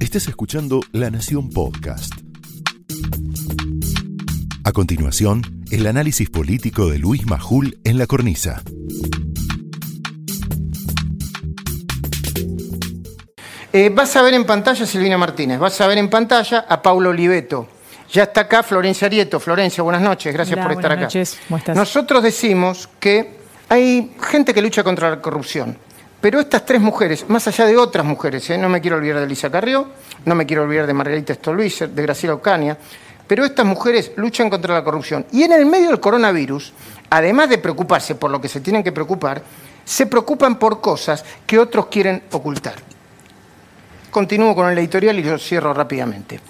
Estás escuchando La Nación Podcast. A continuación, el análisis político de Luis Majul en la cornisa. Eh, vas a ver en pantalla a Silvina Martínez, vas a ver en pantalla a Paulo Oliveto. Ya está acá Florencia Arieto. Florencia, buenas noches, gracias Hola, por estar buenas acá. noches. ¿Cómo estás? Nosotros decimos que hay gente que lucha contra la corrupción, pero estas tres mujeres, más allá de otras mujeres, ¿eh? no me quiero olvidar de Elisa Carrió, no me quiero olvidar de Margarita Stolbizer, de Graciela Ocaña, pero estas mujeres luchan contra la corrupción. Y en el medio del coronavirus, además de preocuparse por lo que se tienen que preocupar, se preocupan por cosas que otros quieren ocultar. Continúo con el editorial y lo cierro rápidamente.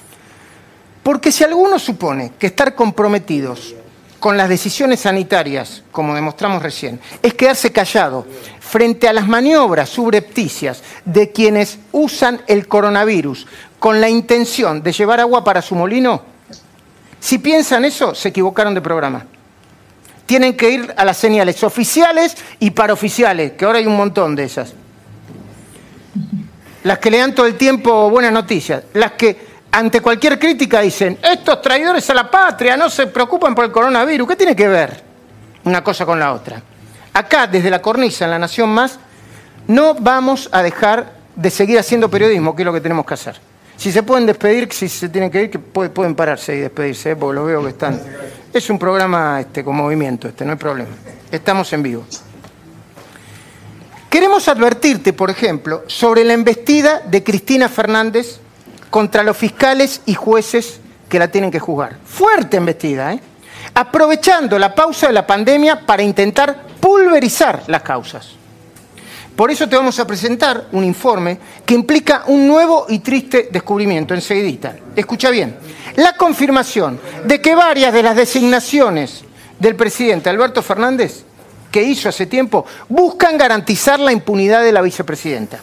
Porque si alguno supone que estar comprometidos con las decisiones sanitarias, como demostramos recién, es quedarse callado frente a las maniobras subrepticias de quienes usan el coronavirus con la intención de llevar agua para su molino, si piensan eso, se equivocaron de programa. Tienen que ir a las señales oficiales y paraoficiales, que ahora hay un montón de esas. Las que le dan todo el tiempo buenas noticias, las que ante cualquier crítica dicen, estos traidores a la patria no se preocupan por el coronavirus. ¿Qué tiene que ver una cosa con la otra? Acá, desde la cornisa, en La Nación Más, no vamos a dejar de seguir haciendo periodismo, que es lo que tenemos que hacer. Si se pueden despedir, si se tienen que ir, pueden pararse y despedirse, ¿eh? porque los veo que están... Es un programa este, con movimiento, este, no hay problema. Estamos en vivo. Queremos advertirte, por ejemplo, sobre la embestida de Cristina Fernández contra los fiscales y jueces que la tienen que juzgar. Fuerte embestida, ¿eh? Aprovechando la pausa de la pandemia para intentar pulverizar las causas. Por eso te vamos a presentar un informe que implica un nuevo y triste descubrimiento enseguidita. Escucha bien. La confirmación de que varias de las designaciones del presidente Alberto Fernández que hizo hace tiempo buscan garantizar la impunidad de la vicepresidenta.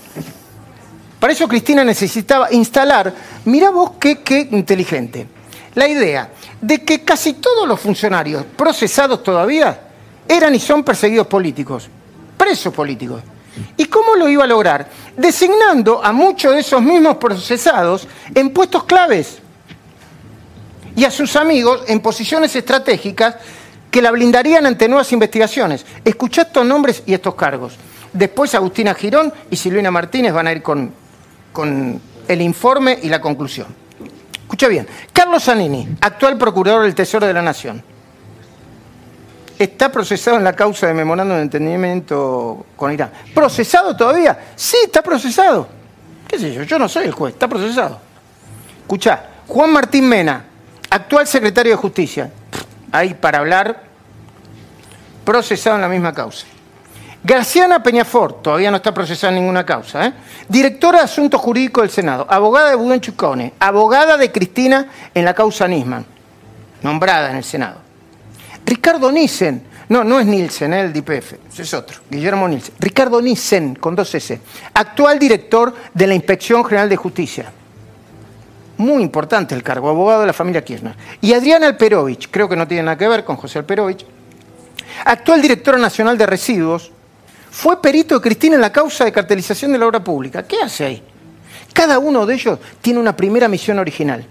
Para eso Cristina necesitaba instalar, mira vos qué, qué inteligente, la idea de que casi todos los funcionarios procesados todavía eran y son perseguidos políticos, presos políticos. ¿Y cómo lo iba a lograr? Designando a muchos de esos mismos procesados en puestos claves y a sus amigos en posiciones estratégicas que la blindarían ante nuevas investigaciones. Escuchá estos nombres y estos cargos. Después Agustina Girón y Silvina Martínez van a ir con, con el informe y la conclusión. Escucha bien. Carlos Zanini, actual procurador del Tesoro de la Nación. Está procesado en la causa de memorándum de entendimiento con Irán. ¿Procesado todavía? Sí, está procesado. ¿Qué sé yo? Yo no soy el juez, está procesado. Escuchá, Juan Martín Mena, actual secretario de Justicia. Ahí para hablar, procesado en la misma causa. Graciana Peñafort, todavía no está procesada ninguna causa, ¿eh? directora de Asuntos Jurídicos del Senado, abogada de Budón Chucone, abogada de Cristina en la causa Nisman, nombrada en el Senado. Ricardo Nissen, no, no es Nielsen, ¿eh? el DPF, es otro, Guillermo Nielsen. Ricardo Nissen, con dos S, actual director de la Inspección General de Justicia. Muy importante el cargo, abogado de la familia Kirchner. Y Adriana Alperovich, creo que no tiene nada que ver con José Alperovich, actual directora nacional de residuos, fue perito de Cristina en la causa de cartelización de la obra pública. ¿Qué hace ahí? Cada uno de ellos tiene una primera misión original.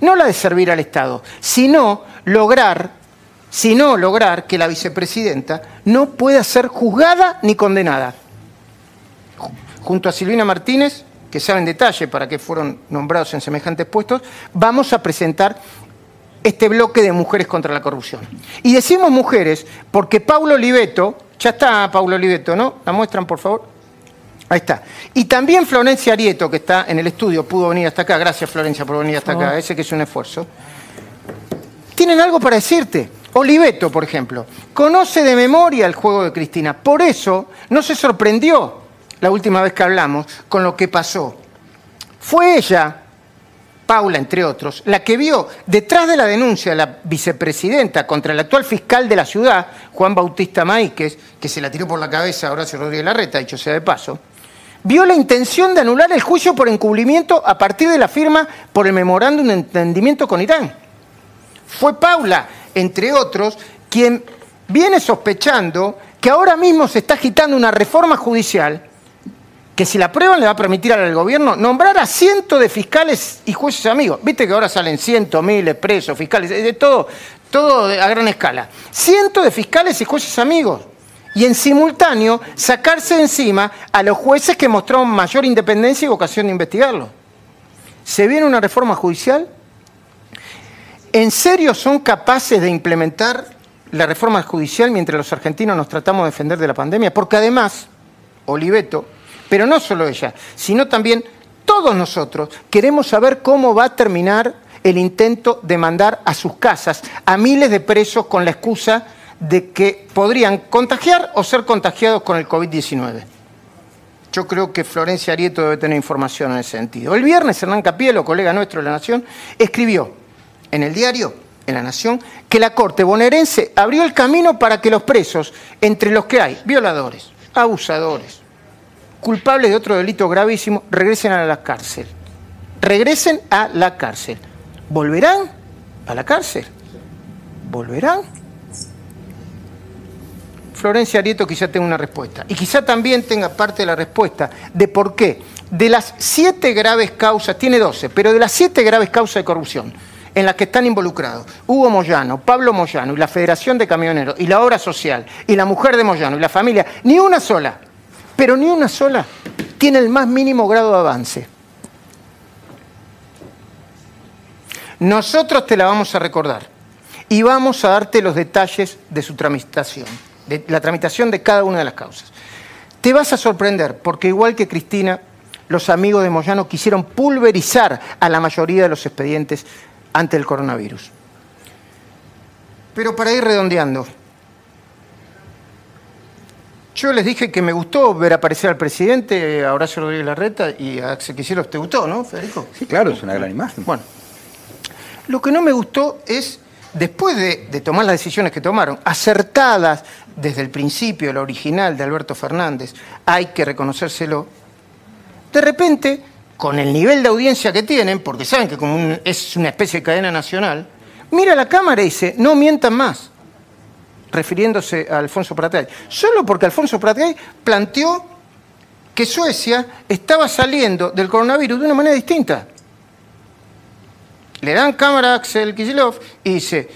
No la de servir al Estado, sino lograr, sino lograr que la vicepresidenta no pueda ser juzgada ni condenada. Junto a Silvina Martínez, que sabe en detalle para qué fueron nombrados en semejantes puestos, vamos a presentar este bloque de mujeres contra la corrupción. Y decimos mujeres porque Paulo Oliveto, ya está Paulo Oliveto, ¿no? ¿La muestran, por favor? Ahí está. Y también Florencia Arieto, que está en el estudio, pudo venir hasta acá. Gracias, Florencia, por venir hasta acá. Ese que es un esfuerzo. Tienen algo para decirte. Oliveto, por ejemplo, conoce de memoria el juego de Cristina. Por eso no se sorprendió la última vez que hablamos con lo que pasó. Fue ella, Paula, entre otros, la que vio detrás de la denuncia de la vicepresidenta contra el actual fiscal de la ciudad, Juan Bautista Maíquez, que se la tiró por la cabeza a Horacio Rodríguez Larreta, dicho sea de paso, vio la intención de anular el juicio por encubrimiento a partir de la firma por el memorándum de entendimiento con Irán. Fue Paula, entre otros, quien viene sospechando que ahora mismo se está agitando una reforma judicial que si la aprueban le va a permitir al gobierno nombrar a cientos de fiscales y jueces amigos. Viste que ahora salen cientos, miles, presos, fiscales, de todo, todo a gran escala. Cientos de fiscales y jueces amigos. Y en simultáneo sacarse encima a los jueces que mostraron mayor independencia y vocación de investigarlo. ¿Se viene una reforma judicial? ¿En serio son capaces de implementar la reforma judicial mientras los argentinos nos tratamos de defender de la pandemia? Porque además, Oliveto, pero no solo ella, sino también todos nosotros queremos saber cómo va a terminar el intento de mandar a sus casas a miles de presos con la excusa de que podrían contagiar o ser contagiados con el COVID-19. Yo creo que Florencia Arieto debe tener información en ese sentido. El viernes Hernán Capielo, colega nuestro de La Nación, escribió en el diario, en La Nación, que la Corte bonaerense abrió el camino para que los presos, entre los que hay violadores, abusadores, culpables de otro delito gravísimo regresen a la cárcel. Regresen a la cárcel. ¿Volverán a la cárcel? ¿Volverán? Florencia Arieto quizá tenga una respuesta. Y quizá también tenga parte de la respuesta de por qué de las siete graves causas, tiene doce, pero de las siete graves causas de corrupción en las que están involucrados Hugo Moyano, Pablo Moyano y la Federación de Camioneros y la Obra Social y la mujer de Moyano y la familia, ni una sola pero ni una sola tiene el más mínimo grado de avance. Nosotros te la vamos a recordar y vamos a darte los detalles de su tramitación, de la tramitación de cada una de las causas. Te vas a sorprender porque igual que Cristina, los amigos de Moyano quisieron pulverizar a la mayoría de los expedientes ante el coronavirus. Pero para ir redondeando, yo les dije que me gustó ver aparecer al presidente, a Horacio Rodríguez Larreta y a Axel Kicillof. ¿Te gustó, no, Federico? Sí, claro, es una gran imagen. Bueno, lo que no me gustó es, después de, tomar las decisiones que tomaron, acertadas desde el principio, la original de Alberto Fernández, hay que reconocérselo, de repente, con el nivel de audiencia que tienen, porque saben que como es una especie de cadena nacional, mira la cámara y dice, no mientan más refiriéndose a Alfonso Pratay, solo porque Alfonso Pratay planteó que Suecia estaba saliendo del coronavirus de una manera distinta. Le dan cámara a Axel Kicillof y dice,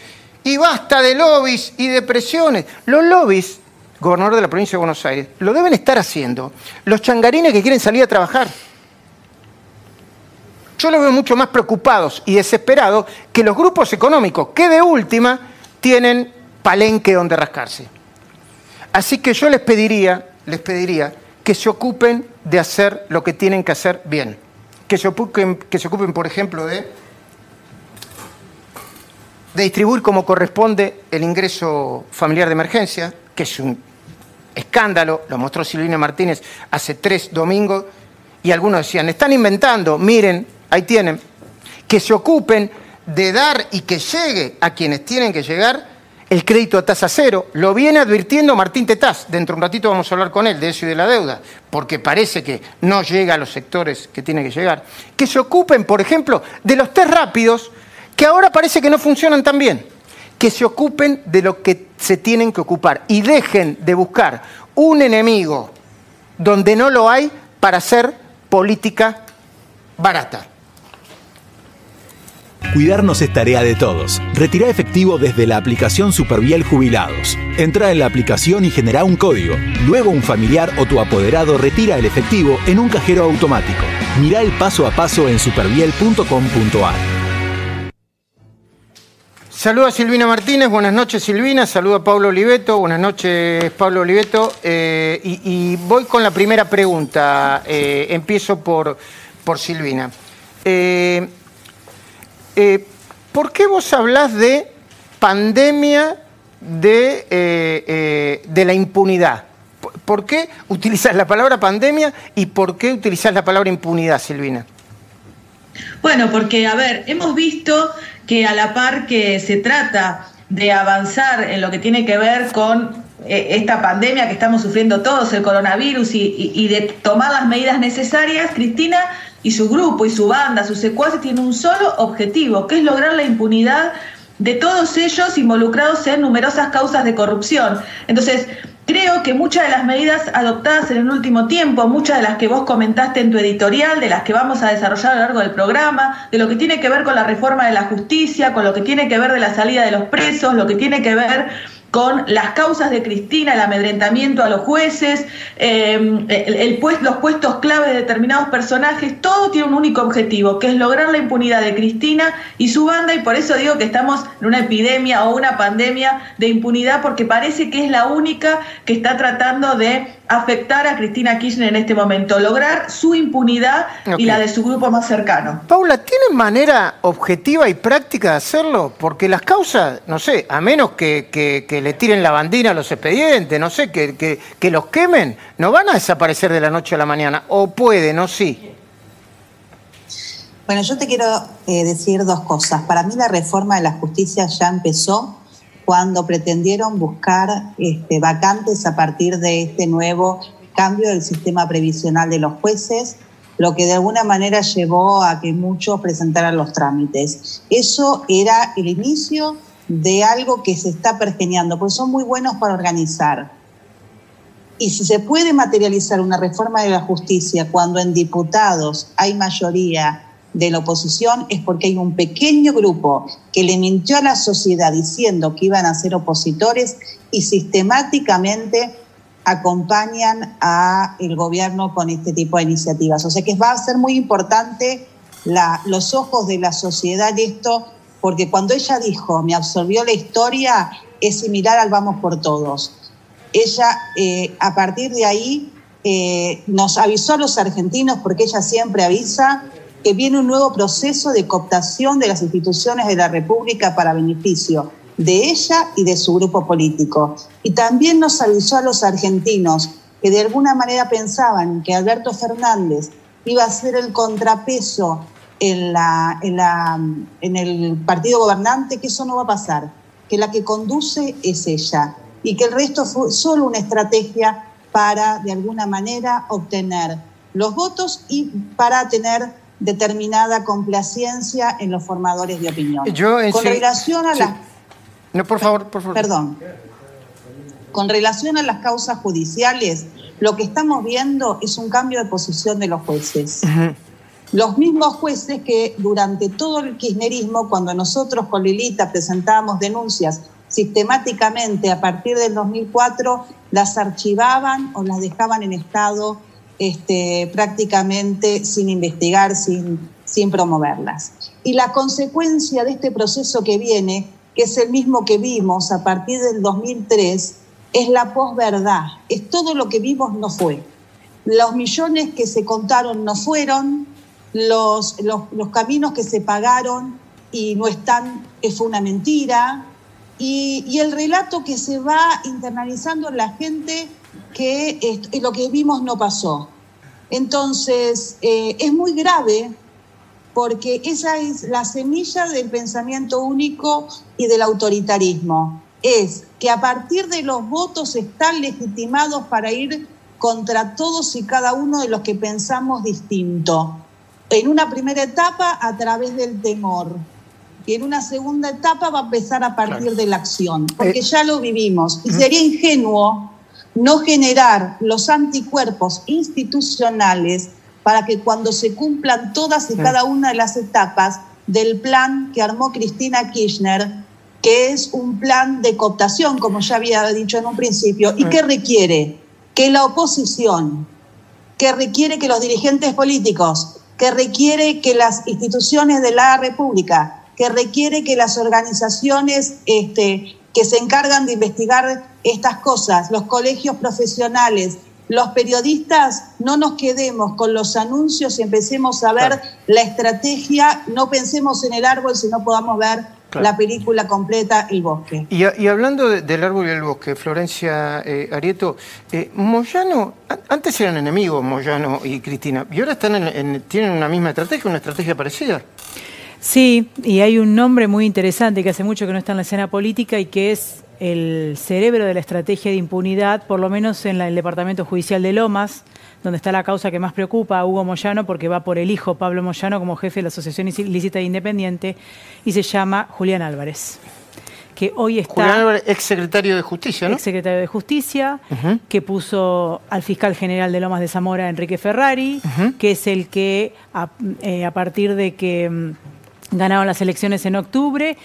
y basta de lobbies y de presiones. Los lobbies, gobernador de la provincia de Buenos Aires, lo deben estar haciendo los changarines que quieren salir a trabajar. Yo los veo mucho más preocupados y desesperados que los grupos económicos que de última tienen palenque donde rascarse. Así que yo les pediría, les pediría que se ocupen de hacer lo que tienen que hacer bien. Que se ocupen, que se ocupen por ejemplo, de, de distribuir como corresponde el ingreso familiar de emergencia, que es un escándalo, lo mostró Silvina Martínez hace tres domingos, y algunos decían, están inventando, miren, ahí tienen, que se ocupen de dar y que llegue a quienes tienen que llegar el crédito a tasa cero. Lo viene advirtiendo Martín Tetaz. Dentro de un ratito vamos a hablar con él de eso y de la deuda, porque parece que no llega a los sectores que tiene que llegar. Que se ocupen, por ejemplo, de los test rápidos, que ahora parece que no funcionan tan bien. Que se ocupen de lo que se tienen que ocupar y dejen de buscar un enemigo donde no lo hay para hacer política barata. Cuidarnos es tarea de todos. Retira efectivo desde la aplicación Superviel Jubilados. Entra en la aplicación y genera un código. Luego un familiar o tu apoderado retira el efectivo en un cajero automático. Mira el paso a paso en superviel.com.ar. Saluda a Silvina Martínez, buenas noches Silvina, saluda a Pablo Oliveto, buenas noches Pablo Oliveto. Eh, y, voy con la primera pregunta, eh, empiezo por, por Silvina. Eh, eh, ¿por qué vos hablás de pandemia de, eh, eh, de la impunidad? ¿Por qué utilizás la palabra pandemia y por qué utilizás la palabra impunidad, Silvina? Bueno, porque, a ver, hemos visto que a la par que se trata de avanzar en lo que tiene que ver con esta pandemia que estamos sufriendo todos, el coronavirus, y, de tomar las medidas necesarias, Cristina y su grupo y su banda, sus secuaces, tienen un solo objetivo, que es lograr la impunidad de todos ellos involucrados en numerosas causas de corrupción. Entonces, Creo que muchas de las medidas adoptadas en el último tiempo, muchas de las que vos comentaste en tu editorial, de las que vamos a desarrollar a lo largo del programa, de lo que tiene que ver con la reforma de la justicia, con lo que tiene que ver de la salida de los presos, lo que tiene que ver con las causas de Cristina, el amedrentamiento a los jueces, eh, el, los puestos clave de determinados personajes, todo tiene un único objetivo, que es lograr la impunidad de Cristina y su banda, y por eso digo que estamos en una epidemia o una pandemia de impunidad, porque parece que es la única que está tratando de afectar a Cristina Kirchner en este momento, lograr su impunidad y la de su grupo más cercano. Paula, ¿tiene manera objetiva y práctica de hacerlo? Porque las causas, no sé, a menos que, le tiren la bandina a los expedientes, no sé, que, que, los quemen, no van a desaparecer de la noche a la mañana, o pueden, o sí. Bueno, yo te quiero eh, decir dos cosas. Para mí la reforma de la justicia ya empezó cuando pretendieron buscar este, vacantes a partir de este nuevo cambio del sistema previsional de los jueces, lo que de alguna manera llevó a que muchos presentaran los trámites. Eso era el inicio de algo que se está pergeneando, porque son muy buenos para organizar. Y si se puede materializar una reforma de la justicia cuando en diputados hay mayoría de la oposición es porque hay un pequeño grupo que le mintió a la sociedad diciendo que iban a ser opositores y sistemáticamente acompañan a el gobierno con este tipo de iniciativas. O sea que va a ser muy importante los ojos de la sociedad esto, porque cuando ella dijo, me absorbió la historia, es similar al vamos por todos. Ella, eh, a partir de ahí, eh, nos avisó a los argentinos, porque ella siempre avisa, que viene un nuevo proceso de cooptación de las instituciones de la República para beneficio de ella y de su grupo político. Y también nos avisó a los argentinos que de alguna manera pensaban que Alberto Fernández iba a ser el contrapeso en, la, en, la, en el partido gobernante, que eso no va a pasar, que la que conduce es ella y que el resto fue solo una estrategia para, de alguna manera, obtener los votos y para tener determinada complacencia en los formadores de opinión. con relación a las... No, por favor, por favor. Perdón. Con relación a las causas judiciales, lo que estamos viendo es un cambio de posición de los jueces. Los mismos jueces que durante todo el kirchnerismo, cuando nosotros con Lilita presentábamos denuncias sistemáticamente a partir del 2004, las archivaban o las dejaban en estado este, prácticamente sin investigar, sin, sin promoverlas. Y la consecuencia de este proceso que viene, que es el mismo que vimos a partir del 2003, es la posverdad, es todo lo que vimos no fue. Los millones que se contaron no fueron, los, los, los caminos que se pagaron y no están, fue una mentira, y, y, el relato que se va internalizando en la gente que lo que vimos no pasó. Entonces, eh, es muy grave porque esa es la semilla del pensamiento único y del autoritarismo. Es que a partir de los votos están legitimados para ir contra todos y cada uno de los que pensamos distinto. En una primera etapa a través del temor, y en una segunda etapa va a empezar a partir de la acción, porque eh, ya lo vivimos. Y sería ingenuo no generar los anticuerpos institucionales para que cuando se cumplan todas y cada una de las etapas del plan que armó Cristina Kirchner, que es un plan de cooptación, como ya había dicho en un principio, y que requiere que la oposición, que requiere que los dirigentes políticos, que requiere que las instituciones de la República, que requiere que las organizaciones este, que se encargan de investigar estas cosas, los colegios profesionales, los periodistas, no nos quedemos con los anuncios y empecemos a ver la estrategia, no pensemos en el árbol si no podamos ver la película completa, El Bosque. Y, hablando del árbol y el bosque, Florencia eh, Arieto, eh, Moyano, antes eran enemigos Moyano y Cristina, y ahora están tienen una misma estrategia, una estrategia parecida. Sí, y hay un nombre muy interesante que hace mucho que no está en la escena política y que es el cerebro de la estrategia de impunidad, por lo menos en el Departamento Judicial de Lomas, donde está la causa que más preocupa a Hugo Moyano, porque va por el hijo Pablo Moyano como jefe de la Asociación Ilícita e Independiente, y se llama Julián Álvarez que hoy está... Julián Álvarez, ex secretario de Justicia, ¿no? Ex secretario de Justicia, que puso al fiscal general de Lomas de Zamora, Enrique Ferrari, que es el que, a, eh, a partir de que mm, ganaron las elecciones en octubre,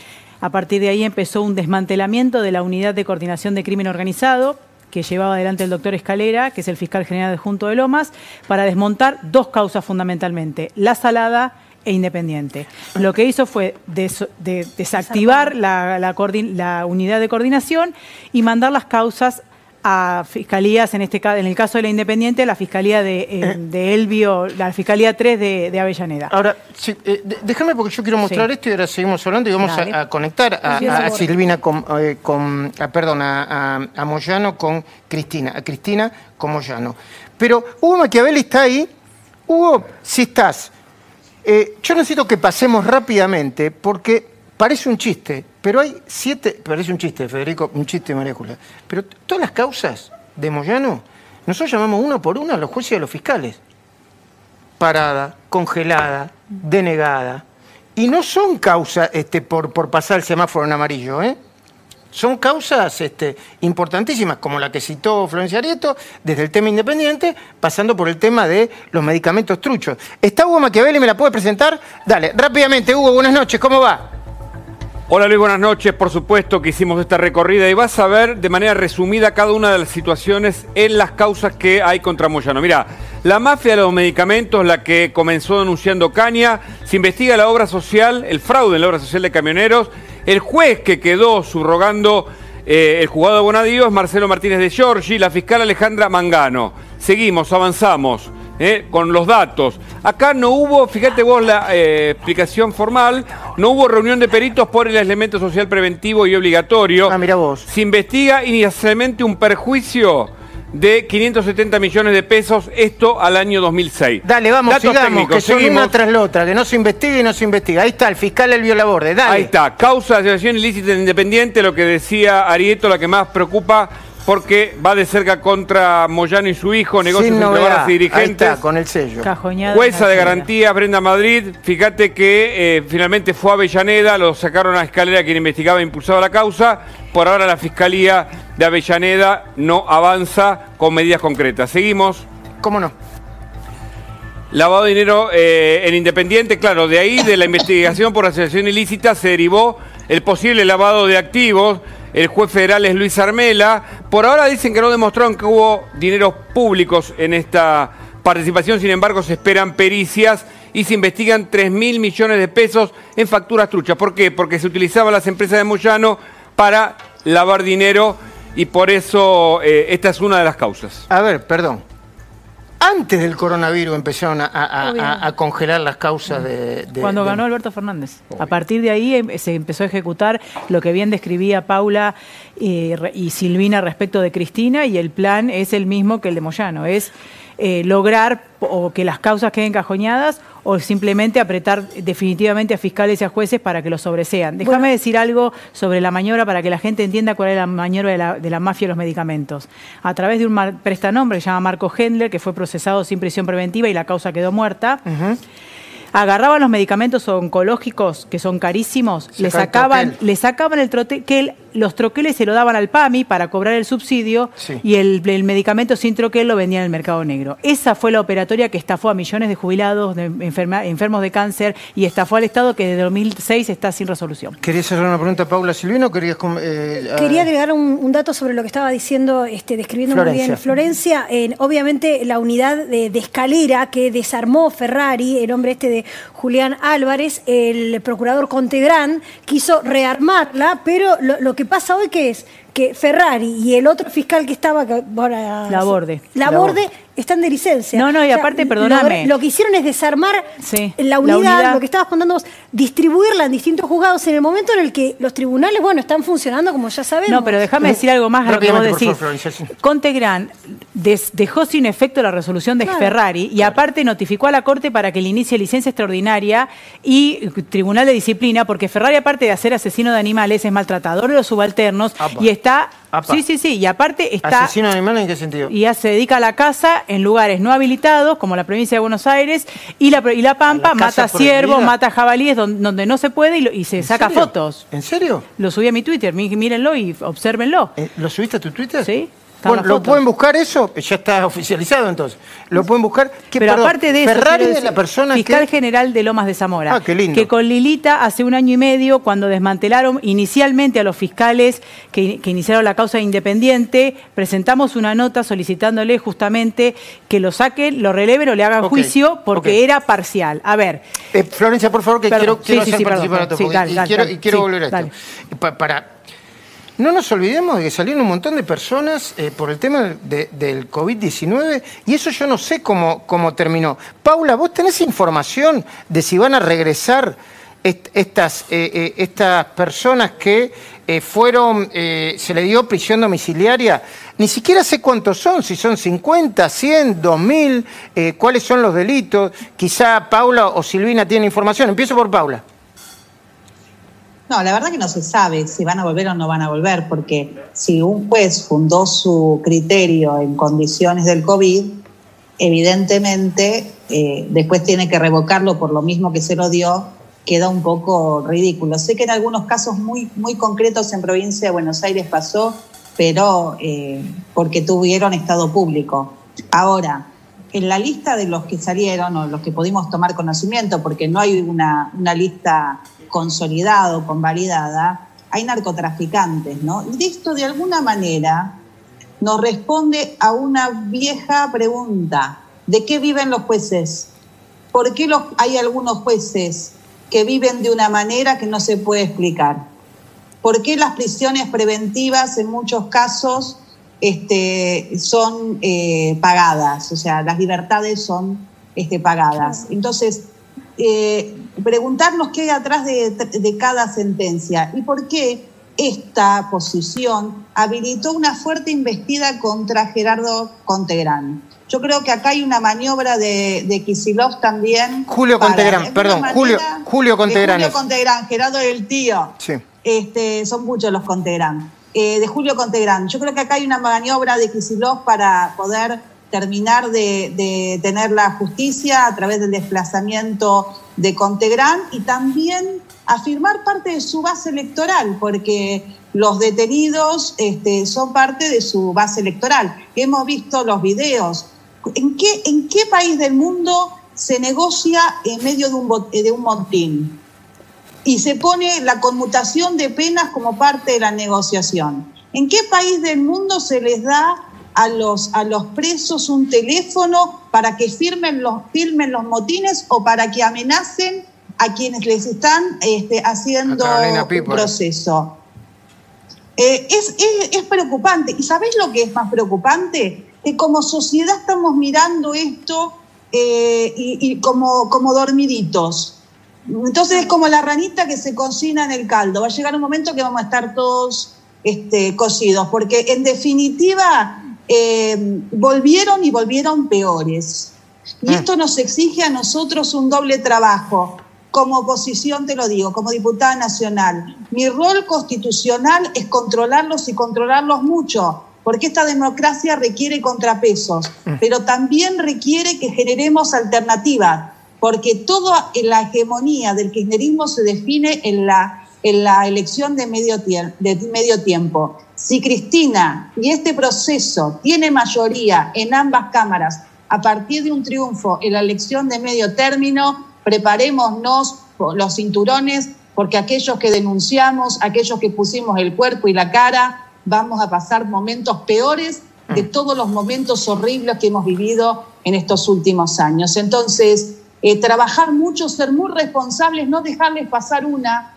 a partir de ahí empezó un desmantelamiento de la unidad de coordinación de crimen organizado que llevaba adelante el doctor Escalera, que es el fiscal general de Junto de Lomas, para desmontar dos causas fundamentalmente, la salada e independiente. Lo que hizo fue des- de- desactivar la, la unidad de coordinación y mandar las causas a fiscalías, en este en el caso de la Independiente, la fiscalía de, eh, de Elvio, la fiscalía 3 de, de Avellaneda. Ahora, sí, eh, déjame porque yo quiero mostrar Sí. esto y ahora seguimos hablando y vamos a, a conectar a. Silvina con, eh, con- a- perdón, a, Moyano con Cristina, a Cristina con Moyano. Pero Hugo Machiavelli está ahí. Hugo, si estás, eh, yo necesito que pasemos rápidamente porque parece un chiste, pero hay siete, parece un chiste, Federico, un chiste, María Julia, pero todas las causas de Moyano, nosotros llamamos uno por uno a los jueces y a los fiscales parada, congelada, denegada. Y no son causas este, por, pasar el semáforo en amarillo, ¿eh? Son causas este, importantísimas, como la que citó Florencia Arieto, desde el tema independiente, pasando por el tema de los medicamentos truchos. ¿Está Hugo Machiavelli? ¿Me la puede presentar? Dale, rápidamente, Hugo, buenas noches, ¿cómo va? Hola Luis, buenas noches. Por supuesto que hicimos esta recorrida y vas a ver de manera resumida cada una de las situaciones en las causas que hay contra Moyano. Mira, la mafia de los medicamentos, la que comenzó denunciando Caña, se investiga la obra social, el fraude en la obra social de camioneros, el juez que quedó subrogando eh, el juzgado de Bonadío es Marcelo Martínez de Giorgi, la fiscal Alejandra Mangano. Seguimos, avanzamos. Eh, con los datos. Acá no hubo, fíjate vos la eh, explicación formal, no hubo reunión de peritos por el elemento social preventivo y obligatorio. Ah, mira vos. Se investiga inicialmente un perjuicio de 570 millones de pesos, esto al año 2006. Dale, vamos, Datos sigamos, técnicos, que son seguimos. una tras la otra, que no se investigue y no se investiga. Ahí está, el fiscal Elvio Laborde, dale. Ahí está, causa de asociación ilícita e independiente, lo que decía Arieto, la que más preocupa porque va de cerca contra Moyano y su hijo, negocios Sin entre novedad. y Ahí dirigentes. está, con el sello. Cajoñada Jueza de garantías, Brenda Madrid, fíjate que eh, finalmente fue a Avellaneda, lo sacaron a Escalera quien investigaba e impulsaba la causa. Por ahora la Fiscalía de Avellaneda no avanza con medidas concretas. Seguimos. ¿Cómo no? Lavado de dinero eh, en Independiente, claro, de ahí de la investigación por asociación ilícita se derivó el posible lavado de activos. El juez federal es Luis Armela. Por ahora dicen que no demostraron que hubo dineros públicos en esta participación, sin embargo se esperan pericias y se investigan 3 mil millones de pesos en facturas truchas. ¿Por qué? Porque se utilizaban las empresas de Moyano para lavar dinero y por eso eh, esta es una de las causas. A ver, perdón. Antes del coronavirus empezaron a, a- Obvio. a- a congelar las causas de... de- Cuando de- ganó Alberto Fernández. A partir de ahí em- se empezó a ejecutar lo que bien describía Paula eh, re- y Silvina respecto de Cristina y el plan es el mismo que el de Moyano, es eh, lograr o que las causas queden cajoñadas o simplemente apretar definitivamente a fiscales y a jueces para que los sobresean. Déjame decir algo sobre la maniobra para que la gente entienda cuál es la maniobra de la, de la mafia de los medicamentos. A través de un prestanombre que se llama Marco Hendler, que fue procesado sin prisión preventiva y la causa quedó muerta, agarraban los medicamentos oncológicos que son carísimos, le sacaban, troquel. le sacaban el troquel, los troqueles se lo daban al PAMI para cobrar el subsidio Sí. y el, el medicamento sin troquel lo vendían en el mercado negro. Esa fue la operatoria que estafó a millones de jubilados, de enferma- enfermos de cáncer y estafó al Estado que desde 2006 está sin resolución. ¿Querías hacer una pregunta a Paula Silvino o querías... com- eh, a- Quería agregar un, un dato sobre lo que estaba diciendo, este, describiendo muy Florencia. bien Florencia. Eh, obviamente la unidad de, de escalera que desarmó Ferrari, el hombre este de Julián Álvarez, el procurador Contegrán, quiso rearmarla, pero lo, lo que pasa hoy que es que Ferrari y el otro fiscal que estaba... que ahora- Laborde. Laborde están de licencia. No, no, y aparte, perdóname. Lo, que hicieron es desarmar Sí, la la unidad, lo que estabas contando vos, distribuirla en distintos juzgados en el momento en el que los tribunales, bueno, están funcionando como ya sabemos. No, pero déjame decir algo más a lo que vos decís. Contegrán des- dejó sin efecto la resolución de Claro. Ferrari y aparte notificó a la Corte para que le inicie licencia extraordinaria y Tribunal de Disciplina, porque Ferrari, aparte de ser asesino de animales, es maltratador de los subalternos Apa. y está. Apa. Sí, sí, sí. Y aparte está. ¿Asesino de animales en qué sentido? Y ya se dedica a la caza en lugares no habilitados, como la provincia de Buenos Aires, y la, y la Pampa ¿A la caza mata ciervos, mata jabalíes donde, donde no se puede y, lo- y se ¿En saca serio? fotos. ¿En serio? Lo subí a mi Twitter, mí- mírenlo y obsérvenlo. Eh, ¿Lo subiste a tu Twitter? Sí, Bueno, ¿lo pueden buscar eso? Ya está oficializado entonces. ¿Lo pueden buscar? ¿Qué, Pero perdón, aparte de eso, Ferrari es la persona fiscal que... general de Lomas de Zamora. Ah, qué lindo. Que con Lilita hace un año y medio, cuando desmantelaron inicialmente a los fiscales que, que iniciaron la causa independiente, presentamos una nota solicitándole justamente que lo saquen, lo releven o le hagan juicio porque era parcial. A ver, Eh, Florencia, por favor, que Perdón, quiero, sí, quiero sí, hacer sí, participar a todos, y, dale, quiero, dale. y quiero volver a esto. para... No nos olvidemos de que salieron un montón de personas eh, por el tema de- del COVID-19 y eso yo no sé cómo, cómo terminó. Paula, ¿vos tenés información de si van a regresar est- estas, eh, eh, estas personas que fueron, se le dio prisión domiciliaria? Ni siquiera sé cuántos son, si son 50, 100, 2000, eh, cuáles son los delitos. Quizá Paula o Silvina tienen información. Empiezo por Paula. No, la verdad que no se sabe si van a volver o no van a volver, porque si un juez fundó su criterio en condiciones del COVID, evidentemente eh, después tiene que revocarlo por lo mismo que se lo dio, queda un poco ridículo. Sé que en algunos casos muy, muy concretos en provincia de Buenos Aires pasó, pero eh, porque tuvieron estado público. Ahora, en la lista de los que salieron o los que pudimos tomar conocimiento, porque no hay una, lista consolidada o convalidada, hay narcotraficantes, ¿no? Y esto de alguna manera nos responde a una vieja pregunta. ¿De qué viven los jueces? ¿Por qué hay algunos jueces que viven de una manera que no se puede explicar? ¿Por qué las prisiones preventivas en muchos casos este, son eh, pagadas? O sea, las libertades son este, pagadas. Entonces, eh, preguntarnos qué hay atrás de, de cada sentencia y por qué esta posición habilitó una fuerte investida contra Gerardo Contegrán. Yo creo que acá hay una maniobra de, de Kicillof también. Julio para- Contegrán, perdón, manera, Julio- Julio Contegrán Julio. Contegrán, Gerardo del Tío. Sí. Este, son muchos los Contegrán. Eh, de Julio Contegrán. Yo creo que acá hay una maniobra de Kicillof para poder terminar de, tener la justicia a través del desplazamiento de Contegrán y también afirmar parte de su base electoral, porque los detenidos este, son parte de su base electoral. Hemos visto los videos. ¿En qué, ¿En qué país del mundo se negocia en medio de un, de un? Y se pone la conmutación de penas como parte de la negociación. ¿En qué país del mundo se les da a los, a los presos un teléfono para que firmen los, firmen los motines o para que amenacen a quienes les están este, haciendo un Pipo. proceso? Eh, es, es- es preocupante. ¿Y sabéis lo que es más preocupante? Que como sociedad estamos mirando esto eh, y, y como, como dormiditos. Entonces es como la ranita que se cocina en el caldo. Va a llegar un momento que vamos a estar todos este, cocidos, porque en definitiva eh, volvieron y volvieron peores. Y Mm. esto nos exige a nosotros un doble trabajo. Como oposición, te lo digo, como diputada nacional, mi rol constitucional es controlarlos y controlarlos mucho, porque esta democracia requiere contrapesos, pero también requiere que generemos alternativas, porque toda la hegemonía del kirchnerismo se define en la, en la elección de medio, de medio tiempo. Si Cristina y este proceso tiene mayoría en ambas cámaras a partir de un triunfo en la elección de medio término, preparémonos los cinturones, porque aquellos que denunciamos, aquellos que pusimos el cuerpo y la cara, vamos a pasar momentos peores de todos los momentos horribles que hemos vivido en estos últimos años. Entonces, eh, trabajar mucho, ser muy responsables, no dejarles pasar una,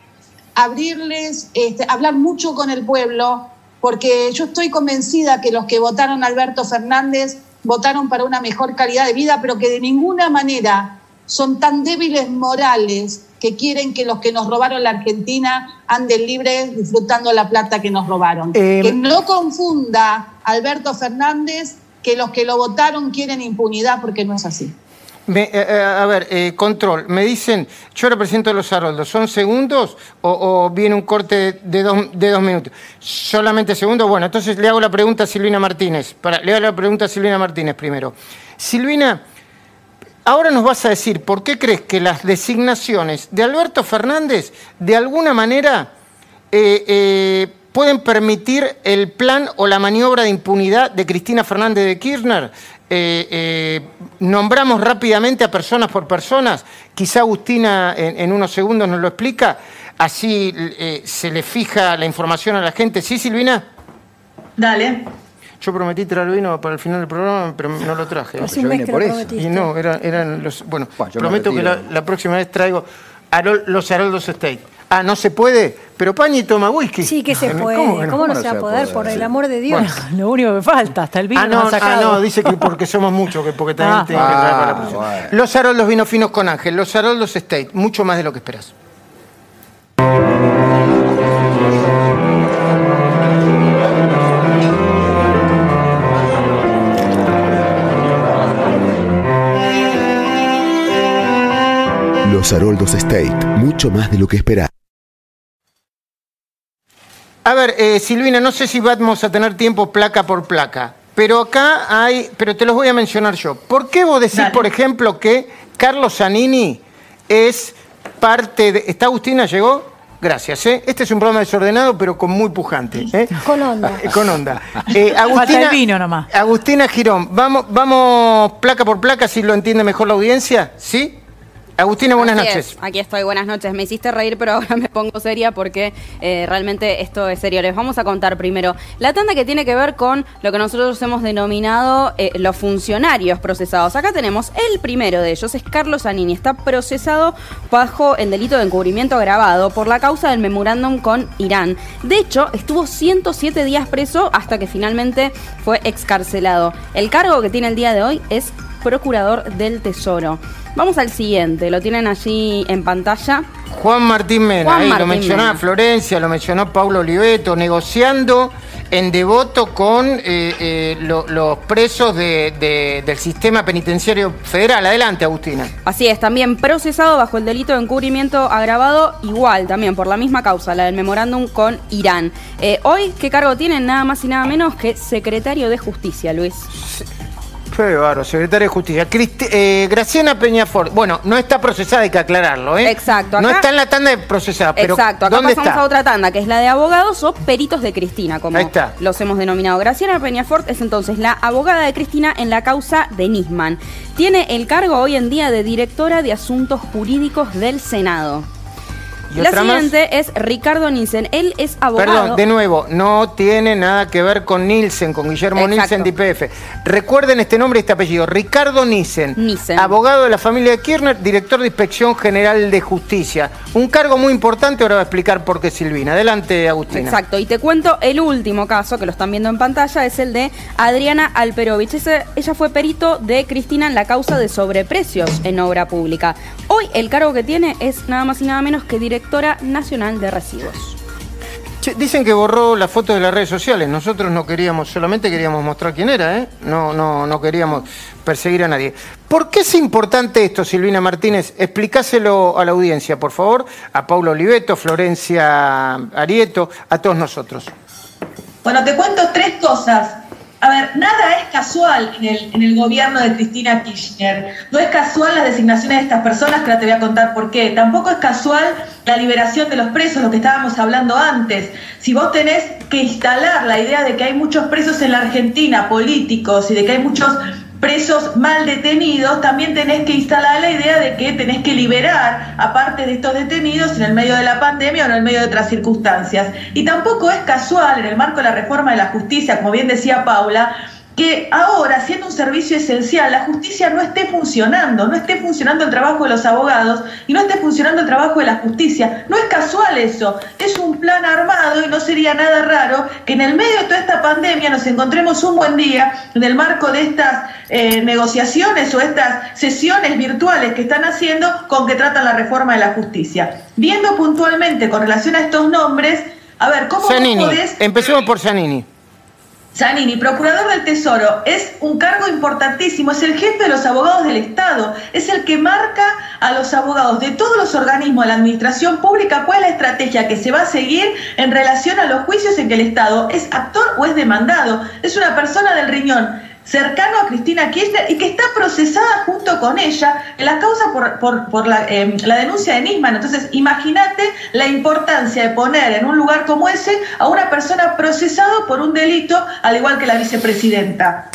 abrirles, este, hablar mucho con el pueblo, porque yo estoy convencida que los que votaron a Alberto Fernández votaron para una mejor calidad de vida, pero que de ninguna manera son tan débiles morales que quieren que los que nos robaron la Argentina anden libres disfrutando la plata que nos robaron. Eh, que no confunda Alberto Fernández que los que lo votaron quieren impunidad, porque no es así. Eh, eh, a ver, eh, control. Me dicen, yo represento los Haroldos. ¿Son segundos o, viene un corte de dos, de dos minutos? Solamente segundos. Bueno, entonces le hago la pregunta a Silvina Martínez. Le hago la pregunta a Silvina Martínez primero. Silvina, ahora nos vas a decir por qué crees que las designaciones de Alberto Fernández de alguna manera pueden permitir el plan o la maniobra de impunidad de Cristina Fernández de Kirchner. Eh, eh, nombramos rápidamente a personas por personas. Quizá Agustina en, en unos segundos nos lo explica. Así eh, se le fija la información a la gente. ¿Sí, Silvina? Dale. Yo prometí traer vino para el final del programa, pero no lo traje. Hace yo un mes vine que por lo eso. Y no, era- eran los. Bueno, prometo que la, próxima vez traigo los Haroldos State. Ah, no se puede, pero Pañi toma whisky. Sí que se ¿Cómo puede. que ¿Cómo, no? no se va a poder? Por el amor de Dios. Lo único que falta, hasta el vino Ah, no, ah, no, dice que porque somos muchos, que porque también Ah. tienen que traer para la Ah, bueno. Los Haroldos vinos finos con Ángel, los Haroldos State, mucho más de lo que esperas. Los Haroldos State, mucho más de lo que esperás. A ver, eh, Silvina, no sé si vamos a tener tiempo placa por placa, pero acá hay, pero te los voy a mencionar yo. ¿Por qué vos decís, Dale. por ejemplo, que Carlos Zanini es parte de... ¿Está Agustina? ¿Llegó? Gracias. ¿eh? Este es un programa desordenado, pero con muy pujante. ¿eh? Con onda. Con onda. Eh, el vino nomás. Agustina Girón, vamos, vamos placa por placa, si lo entiende mejor la audiencia. ¿Sí? Agustina, buenas Así noches. es, Aquí estoy, buenas noches. Me hiciste reír, pero ahora me pongo seria porque eh, realmente esto es serio. Les vamos a contar primero la tanda que tiene que ver con lo que nosotros hemos denominado eh, los funcionarios procesados. Acá tenemos el primero de ellos, es Carlos Zanini. Está procesado bajo el delito de encubrimiento agravado por la causa del memorándum con Irán. De hecho, estuvo 107 días preso hasta que finalmente fue excarcelado. El cargo que tiene el día de hoy es procurador del Tesoro. Vamos al siguiente, lo tienen allí en pantalla. Juan Martín Mena, Juan ahí lo Martín mencionaba Mena. Florencia, lo mencionó Paulo Oliveto, negociando en devoto con eh, eh, lo- los presos de- de- del sistema penitenciario federal. Adelante, Agustina. Así es, también procesado bajo el delito de encubrimiento agravado, igual también por la misma causa, la del memorándum con Irán. Eh, hoy, ¿qué cargo tienen? Nada más y nada menos que secretario de Justicia, Luis. Qué bárbaro, secretaria de Justicia. Cristi- eh, Graciana Peñafort. Bueno, no está procesada, hay que aclararlo, ¿eh? Exacto, No acá- está en la tanda de procesada, pero Exacto, acá ¿dónde pasamos está? a otra tanda, que es la de abogados o peritos de Cristina, como Ahí está. los hemos denominado. Graciela Peñafort es entonces la abogada de Cristina en la causa de Nisman. Tiene el cargo hoy en día de directora de Asuntos Jurídicos del Senado. ¿Y La otra más? siguiente es Ricardo Nielsen. Él es abogado. Perdón, de nuevo, no tiene nada que ver con Nielsen, con Guillermo Exacto. Nielsen de IPF. Recuerden este nombre y este apellido. Ricardo Nielsen, Nielsen. abogado de la familia de Kirchner, director de Inspección General de Justicia. Un cargo muy importante, ahora va a explicar por qué Silvina. Adelante, Agustina. Exacto, y te cuento el último caso que lo están viendo en pantalla, es el de Adriana Alperovich. Ese- ella fue perito de Cristina en la causa de sobreprecios en obra pública. Hoy el cargo que tiene es nada más y nada menos que directora nacional de residuos. Che, dicen que borró las fotos de las redes sociales. Nosotros no queríamos, solamente queríamos mostrar quién era, ¿eh? No, no, no queríamos perseguir a nadie. ¿Por qué es importante esto, Silvina Martínez? Explicáselo a la audiencia, por favor, a Paulo Oliveto, Florencia Arieto, a todos nosotros. Bueno, te cuento tres cosas. A ver, nada es casual en el, en el gobierno de Cristina Kirchner. No es casual las designaciones de estas personas, que ahora te voy a contar por qué. Tampoco es casual la liberación de los presos, lo que estábamos hablando antes. Si vos tenés que instalar la idea de que hay muchos presos en la Argentina, políticos, y de que hay muchos presos mal detenidos, también tenés que instalar la idea de que tenés que liberar a parte de estos detenidos en el medio de la pandemia o en el medio de otras circunstancias. Y tampoco es casual, en el marco de la reforma de la justicia, como bien decía Paula, que ahora, siendo un servicio esencial, la justicia no esté funcionando, no esté funcionando el trabajo de los abogados y no esté funcionando el trabajo de la justicia. No es casual eso, es un plan armado y no sería nada raro que en el medio de toda esta pandemia nos encontremos un buen día en el marco de estas eh, negociaciones o estas sesiones virtuales que están haciendo con que tratan la reforma de la justicia. Viendo puntualmente con relación a estos nombres, a ver, ¿cómo Zanini, podés... empecemos por Zanini. Zanini, procurador del Tesoro, es un cargo importantísimo, es el jefe de los abogados del Estado, es el que marca a los abogados de todos los organismos de la administración pública cuál es la estrategia que se va a seguir en relación a los juicios en que el Estado es actor o es demandado. Es una persona del riñón cercano a Cristina Kirchner y que está procesada junto con ella en la causa por, em, la, denuncia de Nisman. Entonces, imagínate la importancia de poner en un lugar como ese a una persona procesada por un delito, al igual que la vicepresidenta.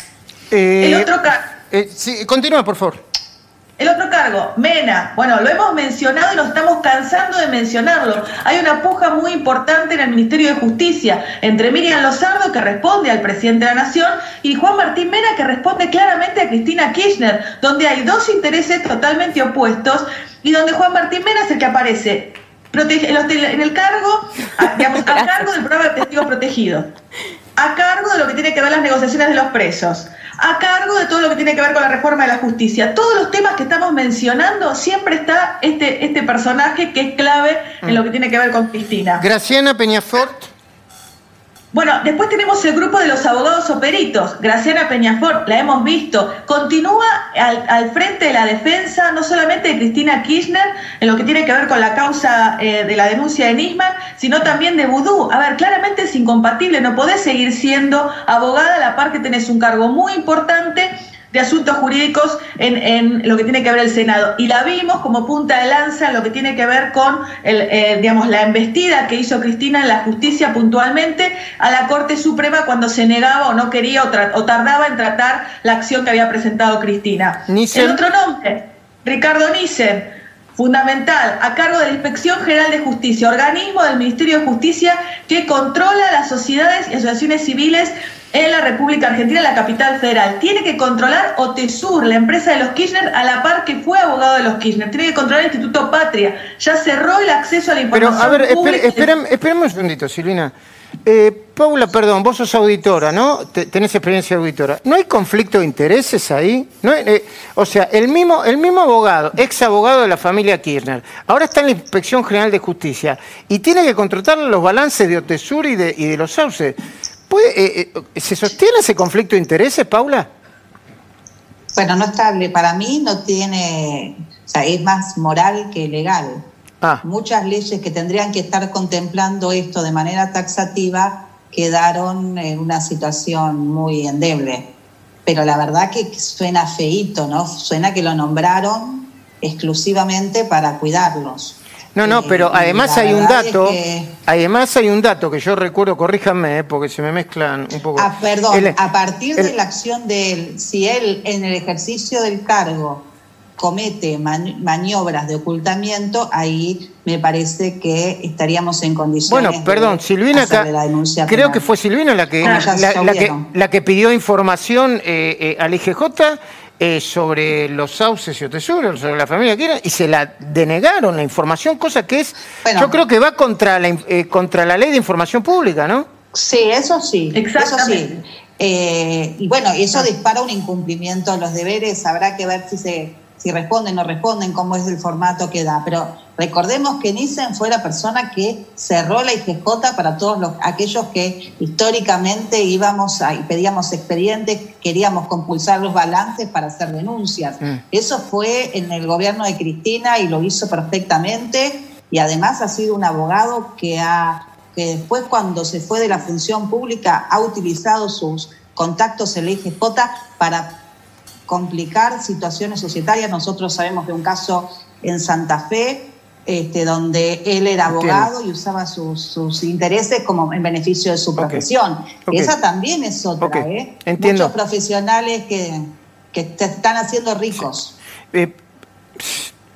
el otro caso. Eh, sí, continúa, por favor. El otro cargo, Mena. Bueno, lo hemos mencionado y nos estamos cansando de mencionarlo. Hay una puja muy importante en el Ministerio de Justicia entre Miriam Lozardo, que responde al presidente de la Nación, y Juan Martín Mena, que responde claramente a Cristina Kirchner, donde hay dos intereses totalmente opuestos y donde Juan Martín Mena es el que aparece en el cargo, a, digamos, a cargo del programa de testigos protegidos, a cargo de lo que tiene que ver las negociaciones de los presos a cargo de todo lo que tiene que ver con la reforma de la justicia. Todos los temas que estamos mencionando, siempre está este, este personaje que es clave en lo que tiene que ver con Cristina. Graciana Peñafort. Bueno, después tenemos el grupo de los abogados o peritos. Graciana Peñafort, la hemos visto, continúa al, frente de la defensa, no solamente de Cristina Kirchner, en lo que tiene que ver con la causa eh, de la denuncia de Nisman, sino también de Vudú. A ver, claramente es incompatible, no podés seguir siendo abogada a la par que tenés un cargo muy importante de asuntos jurídicos en, lo que tiene que ver el Senado. Y la vimos como punta de lanza en lo que tiene que ver con el, eh, digamos, la embestida que hizo Cristina en la justicia puntualmente a la Corte Suprema cuando se negaba o no quería o, tardaba en tratar la acción que había presentado Cristina. El otro nombre, Ricardo Nissen fundamental, a cargo de la Inspección General de Justicia, organismo del Ministerio de Justicia que controla las sociedades y asociaciones civiles en la República Argentina, la capital federal. Tiene que controlar OTESUR, la empresa de los Kirchner, a la par que fue abogado de los Kirchner. Tiene que controlar el Instituto Patria. Ya cerró el acceso a la información. Pero, a ver, espérame, un segundito, Silvina. Eh, Paula, perdón, vos sos auditora, ¿no? Tenés experiencia auditora. ¿No hay conflicto de intereses ahí? ¿No eh, o sea, el mismo, el mismo abogado, ex abogado de la familia Kirchner, ahora está en la Inspección General de Justicia y tiene que controlar los balances de OTESUR y de, y de los sauces. Eh, eh, ¿Se sostiene ese conflicto de intereses, Paula? Bueno, no estable. Para mí no tiene, o sea, es más moral que legal. Ah. Muchas leyes que tendrían que estar contemplando esto de manera taxativa quedaron en una situación muy endeble. Pero la verdad que suena feíto, ¿no? Suena que lo nombraron exclusivamente para cuidarlos. No, no, pero además hay un dato, además hay un dato que yo recuerdo, corríjanme, eh, porque se me mezclan un poco. Ah, perdón, a partir de la acción de él, si él en el ejercicio del cargo comete maniobras de ocultamiento, ahí me parece que estaríamos en condiciones. Bueno, perdón, Silvina, creo que fue Silvina la que, la, que, pidió información eh, eh, al IGJ eh, sobre los sauces y tesoros, sobre la familia que y se la denegaron la información, cosa que es, yo creo que va contra la, eh, contra la ley de información pública, ¿no? Sí, eso sí, eso sí. Eh, y bueno, eso dispara un incumplimiento de los deberes, habrá que ver si se si responden o no responden, cómo es el formato que da. Pero recordemos que Nissen fue la persona que cerró la IGJ para todos los, aquellos que históricamente íbamos y pedíamos expedientes, queríamos compulsar los balances para hacer denuncias. Mm. Eso fue en el gobierno de Cristina y lo hizo perfectamente. Y además ha sido un abogado que ha que después cuando se fue de la función pública ha utilizado sus contactos en la IGJ para complicar situaciones societarias. Nosotros sabemos de un caso en Santa Fe, este, donde él era abogado y usaba sus, intereses como en beneficio de su profesión. Esa también es otra, ¿eh? Entiendo. Muchos profesionales que, que te están haciendo ricos. Eh,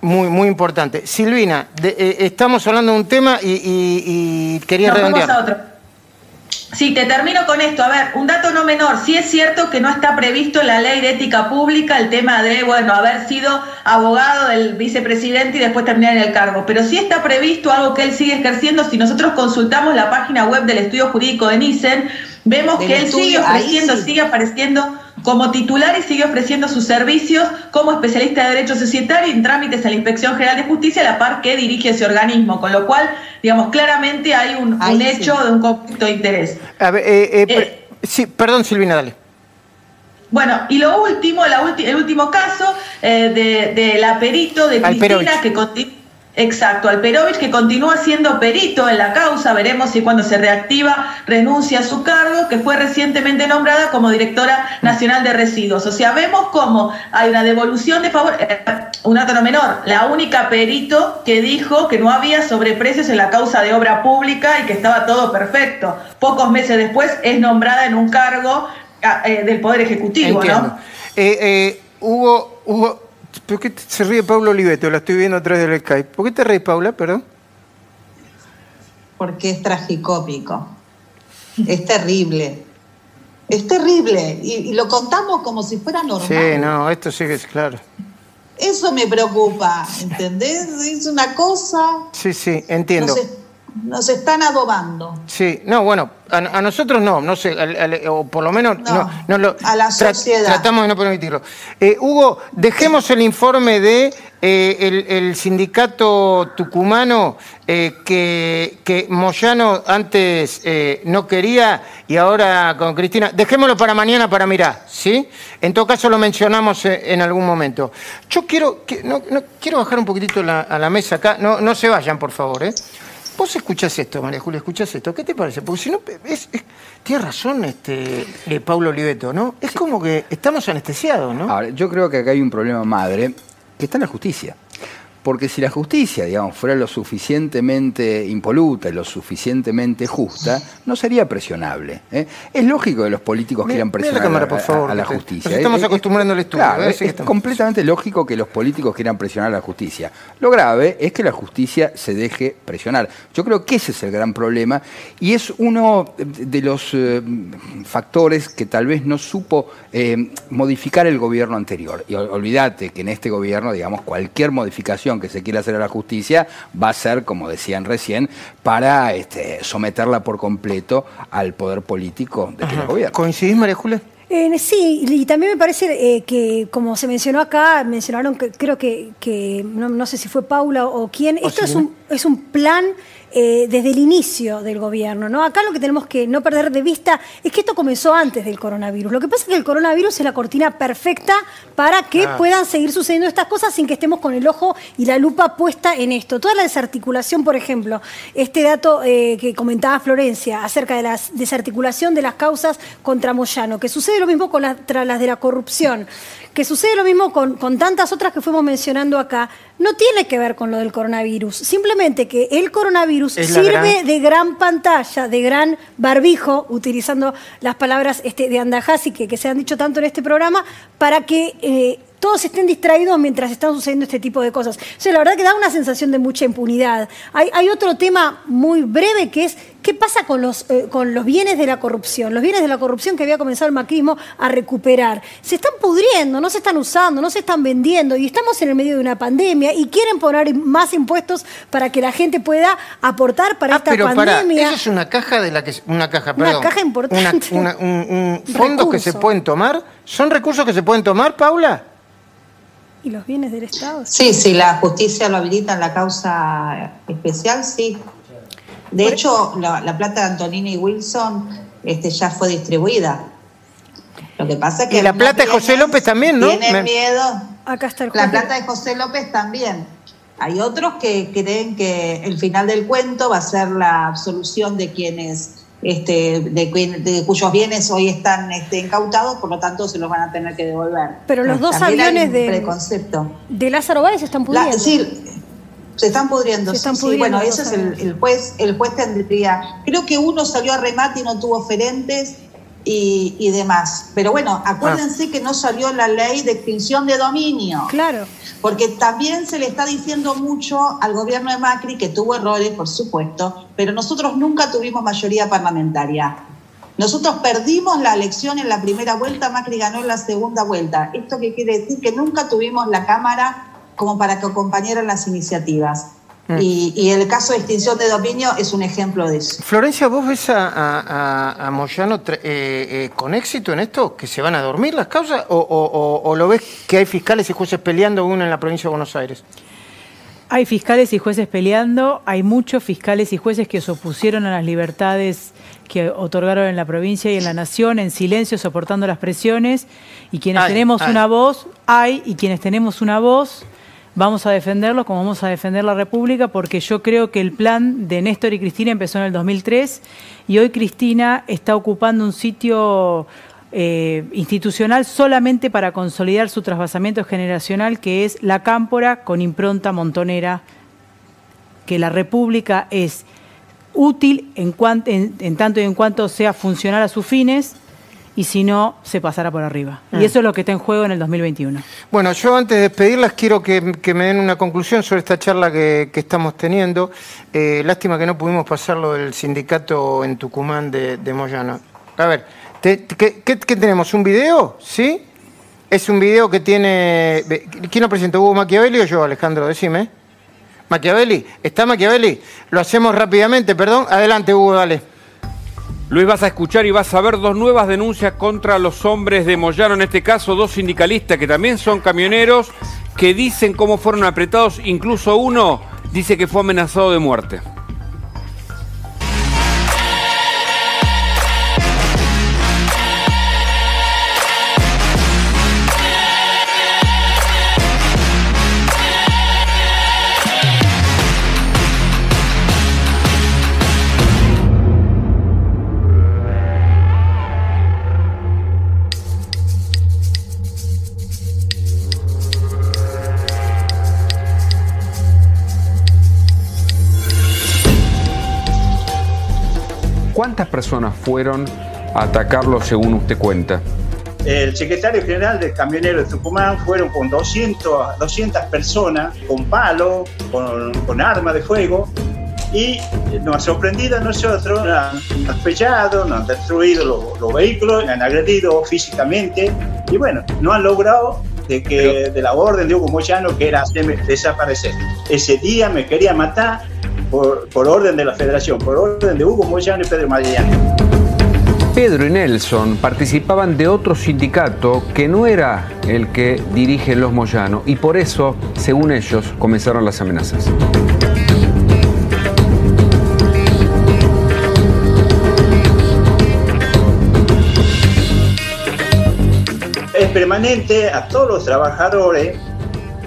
muy, muy importante. Silvina, eh, estamos hablando de un tema y, y, quería redondear. Sí, te termino con esto. A ver, un dato no menor. Sí es cierto que no está previsto en la ley de ética pública el tema de, bueno, haber sido abogado del vicepresidente y después terminar en el cargo. Pero sí está previsto algo que él sigue ejerciendo. Si nosotros consultamos la página web del estudio jurídico de Nissen, vemos que él sigue ofreciendo, sigue apareciendo como titular y sigue ofreciendo sus servicios como especialista de derecho societario en trámites a la Inspección General de Justicia, a la par que dirige ese organismo, con lo cual, digamos, claramente hay un, hecho de un conflicto de interés. A ver, eh, eh, Sí, perdón, Silvina, dale. Bueno, y lo último, la el último caso eh, de, de, la perito de Cristina que continúa Exacto, Alperovich que continúa siendo perito en la causa, veremos si cuando se reactiva renuncia a su cargo, que fue recientemente nombrada como directora nacional de residuos. O sea, vemos cómo hay una devolución de favor, eh, un dato menor, la única perito que dijo que no había sobreprecios en la causa de obra pública y que estaba todo perfecto. Pocos meses después es nombrada en un cargo ah, eh, del Poder Ejecutivo, ¿no? Eh, hubo, hubo ¿Por qué se ríe Pablo Oliveto? La estoy viendo a través del Skype. ¿Por qué te ríes, Paula? Perdón. Porque es tragicómico. Es terrible. Es terrible. Y, lo contamos como si fuera normal. Sí, no, esto sí que es claro. Eso me preocupa, ¿entendés? Es una cosa. Sí, sí, entiendo nos están adobando. Sí, no, bueno, a, nosotros no, no sé, o por lo menos no, lo, a la sociedad. tratamos de no permitirlo. Eh, Hugo, dejemos el informe de eh, el, sindicato tucumano eh, que, que, Moyano antes no quería y ahora con Cristina. Dejémoslo para mañana para mirar, ¿sí? En todo caso lo mencionamos en algún momento. Yo quiero, no, quiero bajar un poquitito a la mesa acá, no, no se vayan, por favor, ¿eh? Vos escuchás esto, María Julia, escuchás esto. ¿Qué te parece? Porque si no, es, tiene razón este, eh, Paulo Oliveto, ¿no? Es como que estamos anestesiados, ¿no? Ahora, yo creo que acá hay un problema madre que está en la justicia. Porque si la justicia, digamos, fuera lo suficientemente impoluta y lo suficientemente justa, no sería presionable. ¿eh? Es lógico que los políticos quieran presionar a, la justicia. estamos acostumbrando al estudio. Claro, es, completamente lógico que los políticos quieran presionar a la justicia. Lo grave es que la justicia se deje presionar. Yo creo que ese es el gran problema y es uno de los eh, factores que tal vez no supo eh, modificar el gobierno anterior. Y olvídate que en este gobierno, digamos, cualquier modificación que se quiere hacer a la justicia va a ser, como decían recién, para este, someterla por completo al poder político de que gobierno. ¿Coincidís, María Julia? Eh, sí, y también me parece eh, que, como se mencionó acá, mencionaron que creo que, que no, sé si fue Paula o quién, esto es, un, es un plan eh, desde el inicio del gobierno. ¿no? Acá lo que tenemos que no perder de vista es que esto comenzó antes del coronavirus. Lo que pasa es que el coronavirus es la cortina perfecta para que ah. puedan seguir sucediendo estas cosas sin que estemos con el ojo y la lupa puesta en esto. Toda la desarticulación, por ejemplo, este dato eh, que comentaba Florencia acerca de la desarticulación de las causas contra Moyano, que sucede lo mismo con las, las de la corrupción que sucede lo mismo con, con, tantas otras que fuimos mencionando acá, no tiene que ver con lo del coronavirus. Simplemente que el coronavirus sirve de gran pantalla, de gran barbijo, utilizando las palabras este, de Andajasi que, que se han dicho tanto en este programa, para que... Eh, todos estén distraídos mientras están sucediendo este tipo de cosas. O sea, la verdad que da una sensación de mucha impunidad. Hay, otro tema muy breve que es qué pasa con los, eh, con los bienes de la corrupción, los bienes de la corrupción que había comenzado el macrismo a recuperar. Se están pudriendo, no se están usando, no se están vendiendo y estamos en el medio de una pandemia y quieren poner más impuestos para que la gente pueda aportar para ah, esta pero pandemia. eso es una caja de la que una caja, perdón, una caja importante, un, fondos que se pueden tomar, son recursos que se pueden tomar, Paula y los bienes del Estado. Sí, sí, la justicia lo habilita en la causa especial, sí. De hecho, la, plata de Antonini y Wilson este, ya fue distribuida. Lo que pasa es que... Y la plata de José López también, ¿no? Tienen miedo. Acá está el La plata de José López también. Hay otros que creen que el final del cuento va a ser la absolución de quienes este, de, cuyos bienes hoy están este, incautados, por lo tanto se los van a tener que devolver. Pero los dos aviones de, de Lázaro Báez se están pudriendo. sí, se están pudriendo. bueno, ese es el, juez. El juez tendría. Creo que uno salió a remate y no tuvo oferentes y, y demás. Pero bueno, acuérdense que no salió la ley de extinción de dominio. Claro. Porque también se le está diciendo mucho al gobierno de Macri, que tuvo errores, por supuesto, pero nosotros nunca tuvimos mayoría parlamentaria. Nosotros perdimos la elección en la primera vuelta, Macri ganó en la segunda vuelta. ¿Esto qué quiere decir? Que nunca tuvimos la Cámara como para que acompañaran las iniciativas. Mm. Y, el caso de extinción de dominio es un ejemplo de eso. Florencia, ¿vos ves a, Moyano eh, eh, con éxito en esto? ¿Que se van a dormir las causas? O, lo ves que hay fiscales y jueces peleando uno en la provincia de Buenos Aires? Hay fiscales y jueces peleando, hay muchos fiscales y jueces que se opusieron a las libertades que otorgaron en la provincia y en la nación, en silencio, soportando las presiones, y quienes Hay, tenemos hay. una voz, hay, y quienes tenemos una voz, vamos a defenderlo como vamos a defender la República, porque yo creo que el plan de Néstor y Cristina empezó en el 2003, y hoy Cristina está ocupando un sitio eh, institucional solamente para consolidar su trasvasamiento generacional, que es la cámpora con impronta montonera, que la República es útil en, cuan- en- en tanto y en cuanto sea funcional a sus fines, y si no, se pasará por arriba. Mm. Y eso es lo que está en juego en el 2021. Bueno, yo antes de despedirlas quiero que, que me den una conclusión sobre esta charla que, que estamos teniendo. Eh, lástima que no pudimos pasar lo del sindicato en Tucumán de, de Moyano. A ver, te- te- ¿qué, qué- qué tenemos? ¿Un video? ¿Sí? Es un video que tiene... ¿Quién lo presentó? ¿Hugo Machiavelli o yo, Alejandro? Decime. Machiavelli, ¿está Machiavelli? Lo hacemos rápidamente, perdón. Adelante, Hugo, dale. Luis, vas a escuchar y vas a ver dos nuevas denuncias contra los hombres de Moyano, en este caso dos sindicalistas que también son camioneros, que dicen cómo fueron apretados, incluso uno dice que fue amenazado de muerte. Personas fueron a atacarlo según usted cuenta? El secretario general de Camioneros de Tucumán fueron con 200, 200 personas, con palos, con, con armas de fuego, y nos ha sorprendido a nosotros, nos han atropellado, nos han destruido los, los vehículos, nos han agredido físicamente, y bueno, no han logrado de, que, de la orden de Hugo Moyano, que era hacerme desaparecer. Ese día me quería matar por, por orden de la federación, por orden de Hugo Moyano y Pedro Mariano. Pedro y Nelson participaban de otro sindicato que no era el que dirige los Moyano y por eso, según ellos, comenzaron las amenazas. es permanente a todos los trabajadores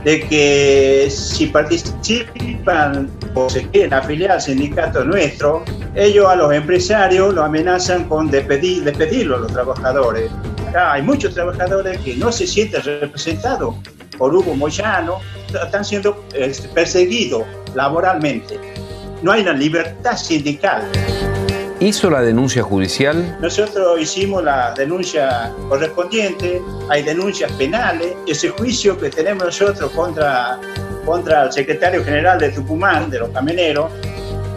de que si participan o se quieren afiliar al sindicato nuestro, ellos a los empresarios lo amenazan con despedir, despedirlo a los trabajadores. Hay muchos trabajadores que no se sienten representados por Hugo Moyano, están siendo eh, perseguidos laboralmente. No hay una libertad sindical. ¿Hizo la denuncia judicial? Nosotros hicimos la denuncia correspondiente, hay denuncias penales, ese juicio que tenemos nosotros contra, contra el secretario general de Tucumán, de los camioneros,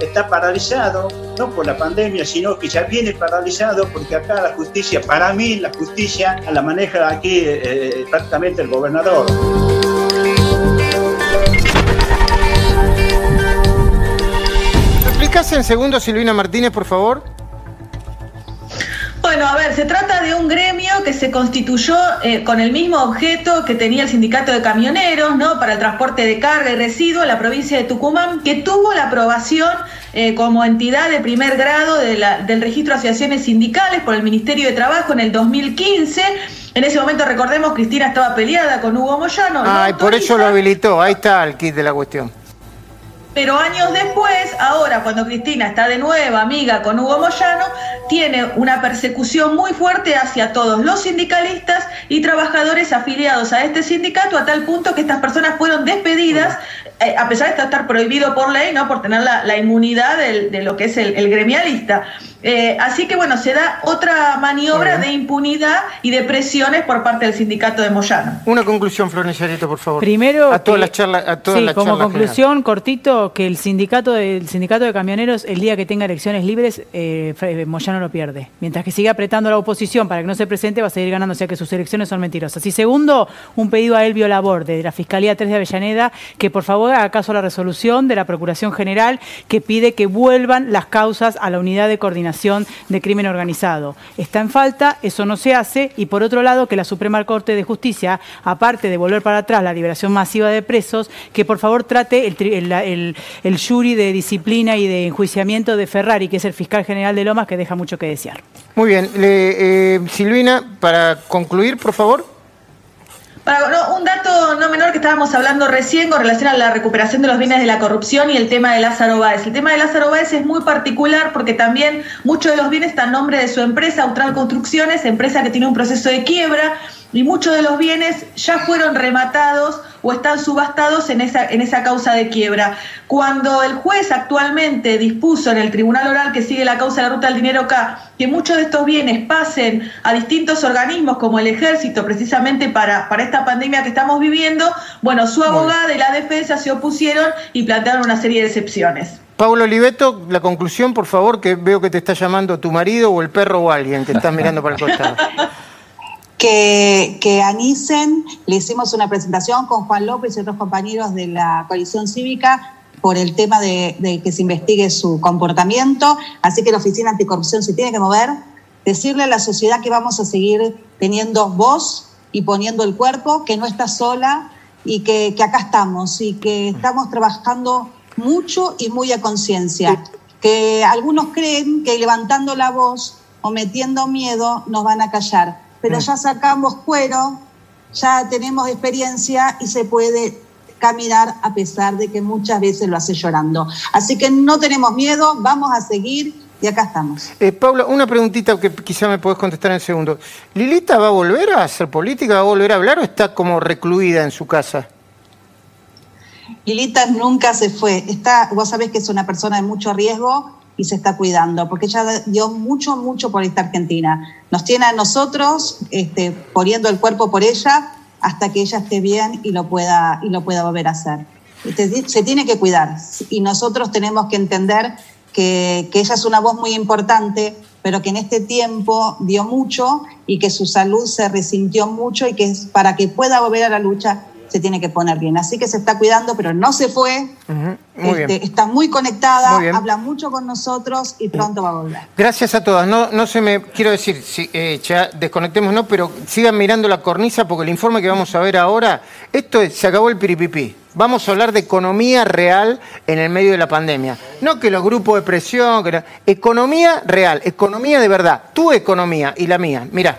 está paralizado, no por la pandemia, sino que ya viene paralizado porque acá la justicia, para mí la justicia la maneja aquí eh, prácticamente el gobernador. ¿Explicás en segundos, Silvina Martínez, por favor? Bueno, a ver, se trata de un gremio que se constituyó eh, con el mismo objeto que tenía el sindicato de camioneros, ¿no? Para el transporte de carga y residuos en la provincia de Tucumán, que tuvo la aprobación eh, como entidad de primer grado de la- del registro de asociaciones sindicales por el Ministerio de Trabajo en el 2015. En ese momento, recordemos, Cristina estaba peleada con Hugo Moyano. Ay, por eso lo habilitó. Ahí está el kit de la cuestión. Pero años después, ahora cuando Cristina está de nueva amiga con Hugo Moyano, tiene una persecución muy fuerte hacia todos los sindicalistas y trabajadores afiliados a este sindicato, a tal punto que estas personas fueron despedidas, eh, a pesar de estar prohibido por ley, ¿no? por tener la, la inmunidad del- de lo que es el, el gremialista. Eh, así que bueno, se da otra maniobra de impunidad y de presiones por parte del sindicato de Moyano. Una conclusión, Flor Necharito, por favor. Primero, a todas las charlas, sí, como conclusión, cortito, que el sindicato de, el sindicato de camioneros, el día que tenga elecciones libres, eh, Fre- Moyano lo pierde. Mientras que siga apretando a la oposición para que no se presente, va a seguir ganando, o sea que sus elecciones son mentirosas. Y segundo, un pedido a Elvio Laborde, de la Fiscalía 3 de Avellaneda, que por favor haga caso a la resolución de la Procuración General que pide que vuelvan las causas a la unidad de coordinación de crimen organizado. Está en falta, eso no se hace, y por otro lado que la Suprema Corte de Justicia, aparte de volver para atrás la liberación masiva de presos, que por favor trate el, el, jury de disciplina y de enjuiciamiento de Ferrari, que es el fiscal general de Lomas, que deja mucho que desear. Muy bien. Eh, Silvina, para concluir, por favor un dato no menor que estábamos hablando recién con relación a la recuperación de los bienes de la corrupción y el tema de Lázaro Báez. El tema de Lázaro Báez es muy particular porque también muchos de los bienes están en nombre de su empresa, Austral Construcciones, empresa que tiene un proceso de quiebra y muchos de los bienes ya fueron rematados o están subastados en esa, en esa causa de quiebra. Cuando el juez actualmente dispuso en el tribunal oral que sigue la causa de la ruta del dinero K que muchos de estos bienes pasen a distintos organismos como el ejército precisamente para, para esta pandemia que estamos viviendo, bueno, su abogada y la defensa se opusieron y plantearon una serie de excepciones. Pablo Oliveto, la conclusión, por favor, que veo que te está llamando tu marido o el perro o alguien que está mirando para el costado. que, que Anisen, le hicimos una presentación con Juan López y otros compañeros de la coalición cívica por el tema de, que se investigue su comportamiento, así que la Oficina Anticorrupción se tiene que mover, decirle a la sociedad que vamos a seguir teniendo voz y poniendo el cuerpo, que no está sola y que, que acá estamos y que estamos trabajando mucho y muy a conciencia, que algunos creen que levantando la voz o metiendo miedo nos van a callar pero ya sacamos cuero, ya tenemos experiencia y se puede caminar a pesar de que muchas veces lo hace llorando. Así que no tenemos miedo, vamos a seguir y acá estamos. Eh, Paula, una preguntita que quizá me podés contestar en segundo. ¿Lilita va a volver a hacer política, va a volver a hablar o está como recluida en su casa? Lilita nunca se fue. Está, vos sabés que es una persona de mucho riesgo y se está cuidando, porque ella dio mucho, mucho por esta Argentina. Nos tiene a nosotros este, poniendo el cuerpo por ella hasta que ella esté bien y lo pueda, y lo pueda volver a hacer. Este, se tiene que cuidar y nosotros tenemos que entender que, que ella es una voz muy importante, pero que en este tiempo dio mucho y que su salud se resintió mucho y que para que pueda volver a la lucha se tiene que poner bien. Así que se está cuidando, pero no se fue. Este, está muy conectada, habla mucho con nosotros y pronto va a volver. Gracias a todas. No, no se me, quiero decir, si, eh, ya desconectemos, no, pero sigan mirando la cornisa porque el informe que vamos a ver ahora, esto es, se acabó el piripipí. Vamos a hablar de economía real en el medio de la pandemia. No que los grupos de presión, que economía real, economía de verdad. Tu economía y la mía. Mira.